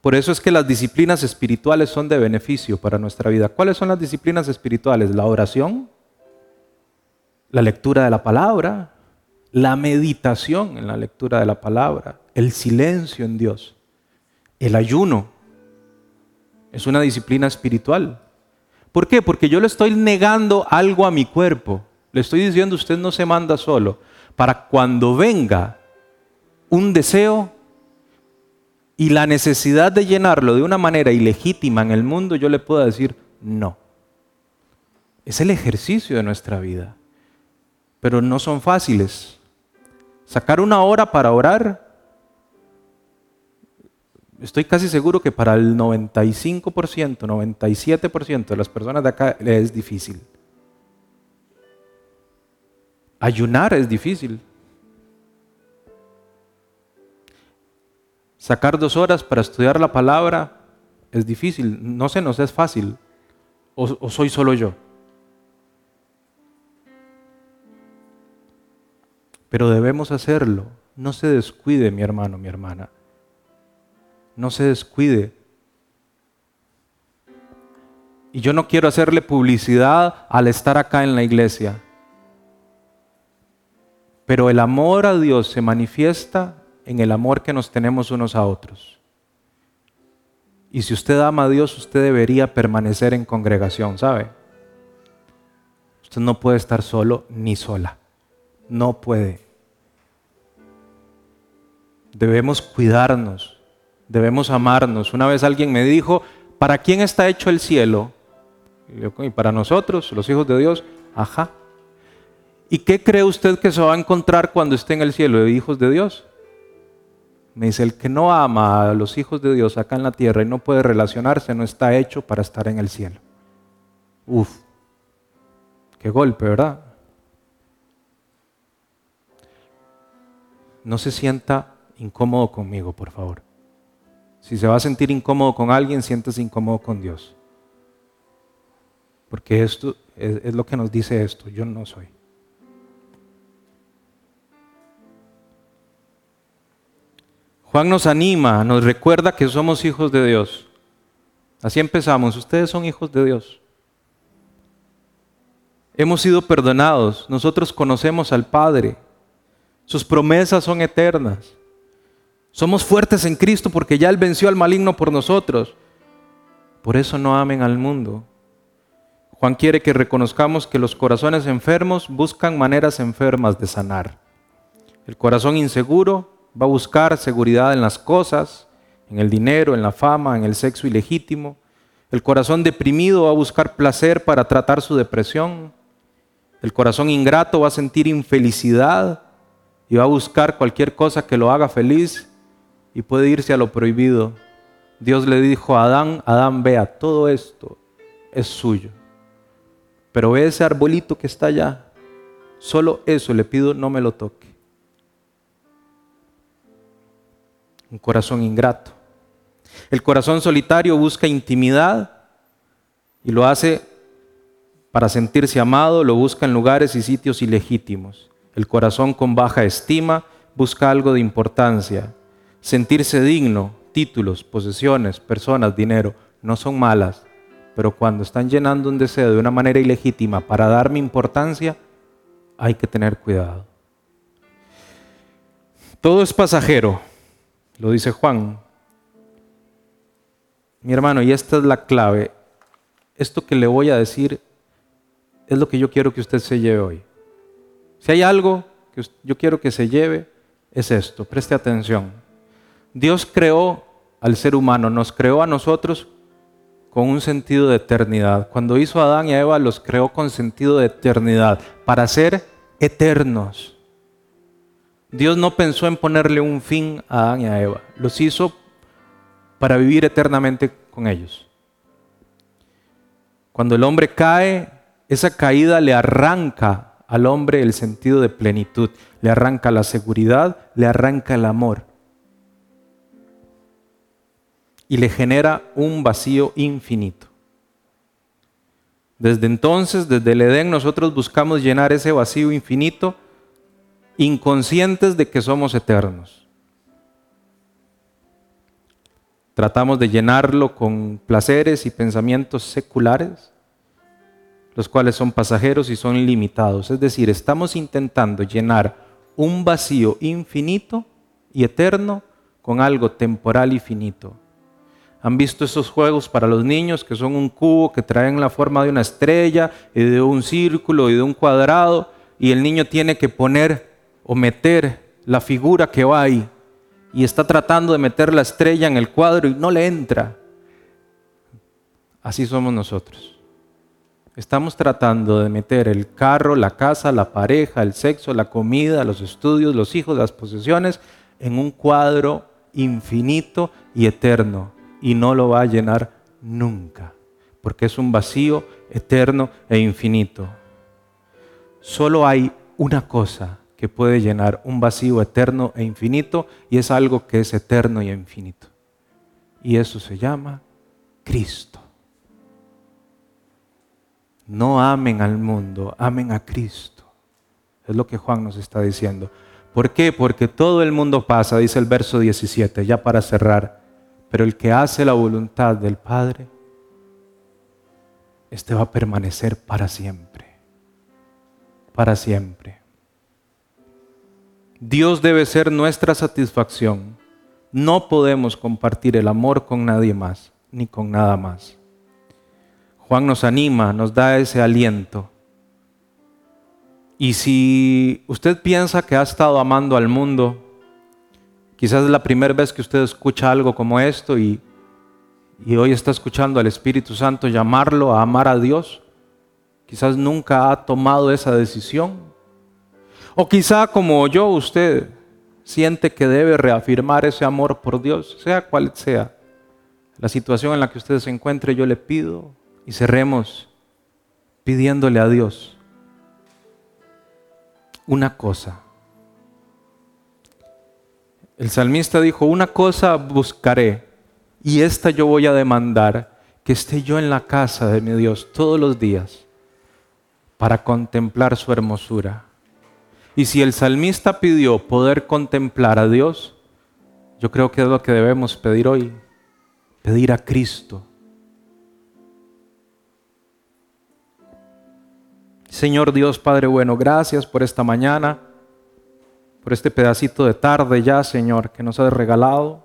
Por eso es que las disciplinas espirituales son de beneficio para nuestra vida. ¿Cuáles son las disciplinas espirituales? La oración, la lectura de la palabra, la meditación en la lectura de la palabra, el silencio en Dios, el ayuno, es una disciplina espiritual. ¿Por qué? Porque yo le estoy negando algo a mi cuerpo. Le estoy diciendo, usted no se manda solo. Para cuando venga un deseo y la necesidad de llenarlo de una manera ilegítima en el mundo, yo le puedo decir no. Es el ejercicio de nuestra vida. Pero no son fáciles. Sacar una hora para orar estoy casi seguro que para el 95%, 97% de las personas de acá es difícil. Ayunar es difícil. Sacar dos horas para estudiar la palabra es difícil, no se nos es fácil. ¿O, o soy solo yo? Pero debemos hacerlo. No se descuide, mi hermano, mi hermana. No se descuide. Y yo no quiero hacerle publicidad al estar acá en la iglesia. Pero el amor a Dios se manifiesta en el amor que nos tenemos unos a otros. Y si usted ama a Dios, usted debería permanecer en congregación, ¿sabe? Usted no puede estar solo ni sola. No puede. Debemos cuidarnos, debemos amarnos. Una vez alguien me dijo, ¿para quién está hecho el cielo? Y para nosotros, los hijos de Dios, ajá. ¿Y qué cree usted que se va a encontrar cuando esté en el cielo de hijos de Dios? Me dice, el que no ama a los hijos de Dios acá en la tierra y no puede relacionarse, no está hecho para estar en el cielo. Uf, qué golpe, ¿verdad? No se sienta incómodo conmigo, por favor. Si se va a sentir incómodo con alguien, siéntese incómodo con Dios. Porque esto es, es lo que nos dice esto, yo no soy. Juan nos anima, nos recuerda que somos hijos de Dios. Así empezamos, ustedes son hijos de Dios. Hemos sido perdonados, nosotros conocemos al Padre, sus promesas son eternas. Somos fuertes en Cristo porque ya Él venció al maligno por nosotros. Por eso no amen al mundo. Juan quiere que reconozcamos que los corazones enfermos buscan maneras enfermas de sanar. El corazón inseguro va a buscar seguridad en las cosas, en el dinero, en la fama, en el sexo ilegítimo. El corazón deprimido va a buscar placer para tratar su depresión. El corazón ingrato va a sentir infelicidad y va a buscar cualquier cosa que lo haga feliz y puede irse a lo prohibido. Dios le dijo a Adán, Adán vea, todo esto es suyo. Pero ve ese arbolito que está allá. Solo eso le pido, no me lo toque. un corazón ingrato. El corazón solitario busca intimidad y lo hace para sentirse amado, lo busca en lugares y sitios ilegítimos. El corazón con baja estima busca algo de importancia. Sentirse digno, títulos, posesiones, personas, dinero, no son malas, pero cuando están llenando un deseo de una manera ilegítima para darme importancia, hay que tener cuidado. Todo es pasajero, lo dice Juan. Mi hermano, y esta es la clave. Esto que le voy a decir es lo que yo quiero que usted se lleve hoy. Si hay algo que yo quiero que se lleve, es esto. Preste atención. Dios creó al ser humano, nos creó a nosotros con un sentido de eternidad. Cuando hizo a Adán y a Eva, los creó con sentido de eternidad, para ser eternos. Dios no pensó en ponerle un fin a Adán y a Eva, los hizo para vivir eternamente con ellos. Cuando el hombre cae, esa caída le arranca al hombre el sentido de plenitud, le arranca la seguridad, le arranca el amor y le genera un vacío infinito. Desde entonces, desde el Edén, nosotros buscamos llenar ese vacío infinito inconscientes de que somos eternos. Tratamos de llenarlo con placeres y pensamientos seculares, los cuales son pasajeros y son limitados. Es decir, estamos intentando llenar un vacío infinito y eterno con algo temporal y finito. ¿Han visto esos juegos para los niños que son un cubo que traen la forma de una estrella y de un círculo y de un cuadrado y el niño tiene que poner o meter la figura que va ahí y está tratando de meter la estrella en el cuadro y no le entra. Así somos nosotros. Estamos tratando de meter el carro, la casa, la pareja, el sexo, la comida, los estudios, los hijos, las posesiones en un cuadro infinito y eterno y no lo va a llenar nunca, porque es un vacío eterno e infinito. Solo hay una cosa que puede llenar un vacío eterno e infinito y es algo que es eterno y infinito. Y eso se llama Cristo. No amen al mundo, amen a Cristo. Es lo que Juan nos está diciendo. ¿Por qué? Porque todo el mundo pasa, dice el verso 17, ya para cerrar. Pero el que hace la voluntad del Padre, este va a permanecer para siempre. Para siempre. Dios debe ser nuestra satisfacción. No podemos compartir el amor con nadie más, ni con nada más. Juan nos anima, nos da ese aliento. Y si usted piensa que ha estado amando al mundo, quizás es la primera vez que usted escucha algo como esto y, y hoy está escuchando al Espíritu Santo llamarlo a amar a Dios, quizás nunca ha tomado esa decisión. O quizá como yo, usted siente que debe reafirmar ese amor por Dios, sea cual sea la situación en la que usted se encuentre, yo le pido y cerremos pidiéndole a Dios una cosa. El salmista dijo, una cosa buscaré y esta yo voy a demandar, que esté yo en la casa de mi Dios todos los días para contemplar su hermosura y si el salmista pidió poder contemplar a Dios, yo creo que es lo que debemos pedir hoy, pedir a Cristo. Señor Dios Padre bueno, gracias por esta mañana, por este pedacito de tarde ya, Señor, que nos has regalado.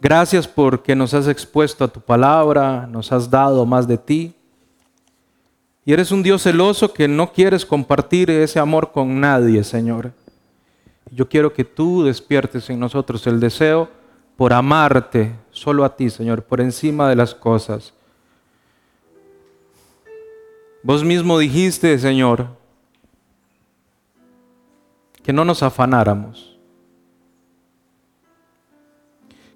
Gracias porque nos has expuesto a tu palabra, nos has dado más de ti. Y eres un Dios celoso que no quieres compartir ese amor con nadie, Señor. Yo quiero que tú despiertes en nosotros el deseo por amarte solo a ti, Señor, por encima de las cosas. Vos mismo dijiste, Señor, que no nos afanáramos,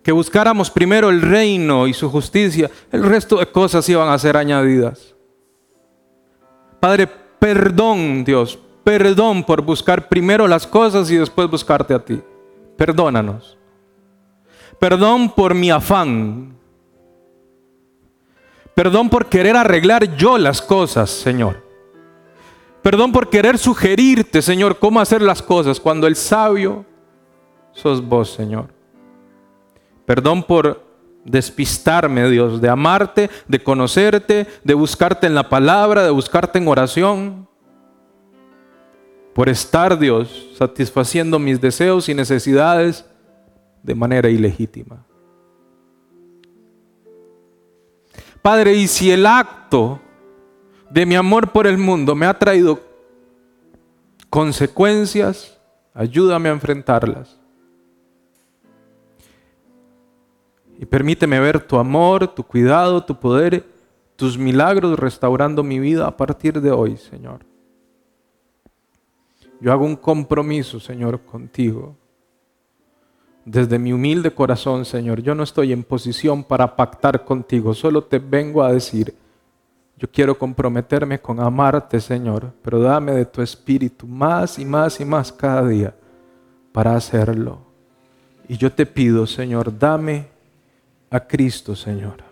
que buscáramos primero el reino y su justicia, el resto de cosas iban a ser añadidas. Padre, perdón, Dios, perdón por buscar primero las cosas y después buscarte a ti. Perdónanos. Perdón por mi afán. Perdón por querer arreglar yo las cosas, Señor. Perdón por querer sugerirte, Señor, cómo hacer las cosas cuando el sabio sos vos, Señor. Perdón por despistarme, Dios, de amarte, de conocerte, de buscarte en la palabra, de buscarte en oración. Por estar, Dios, satisfaciendo mis deseos y necesidades de manera ilegítima. Padre, y si el acto de mi amor por el mundo me ha traído consecuencias, ayúdame a enfrentarlas. Y permíteme ver tu amor, tu cuidado, tu poder, tus milagros restaurando mi vida a partir de hoy, Señor. Yo hago un compromiso, Señor, contigo. Desde mi humilde corazón, Señor, yo no estoy en posición para pactar contigo, solo te vengo a decir, yo quiero comprometerme con amarte, Señor, pero dame de tu espíritu más y más y más cada día para hacerlo. Y yo te pido, Señor, dame a Cristo, Señor.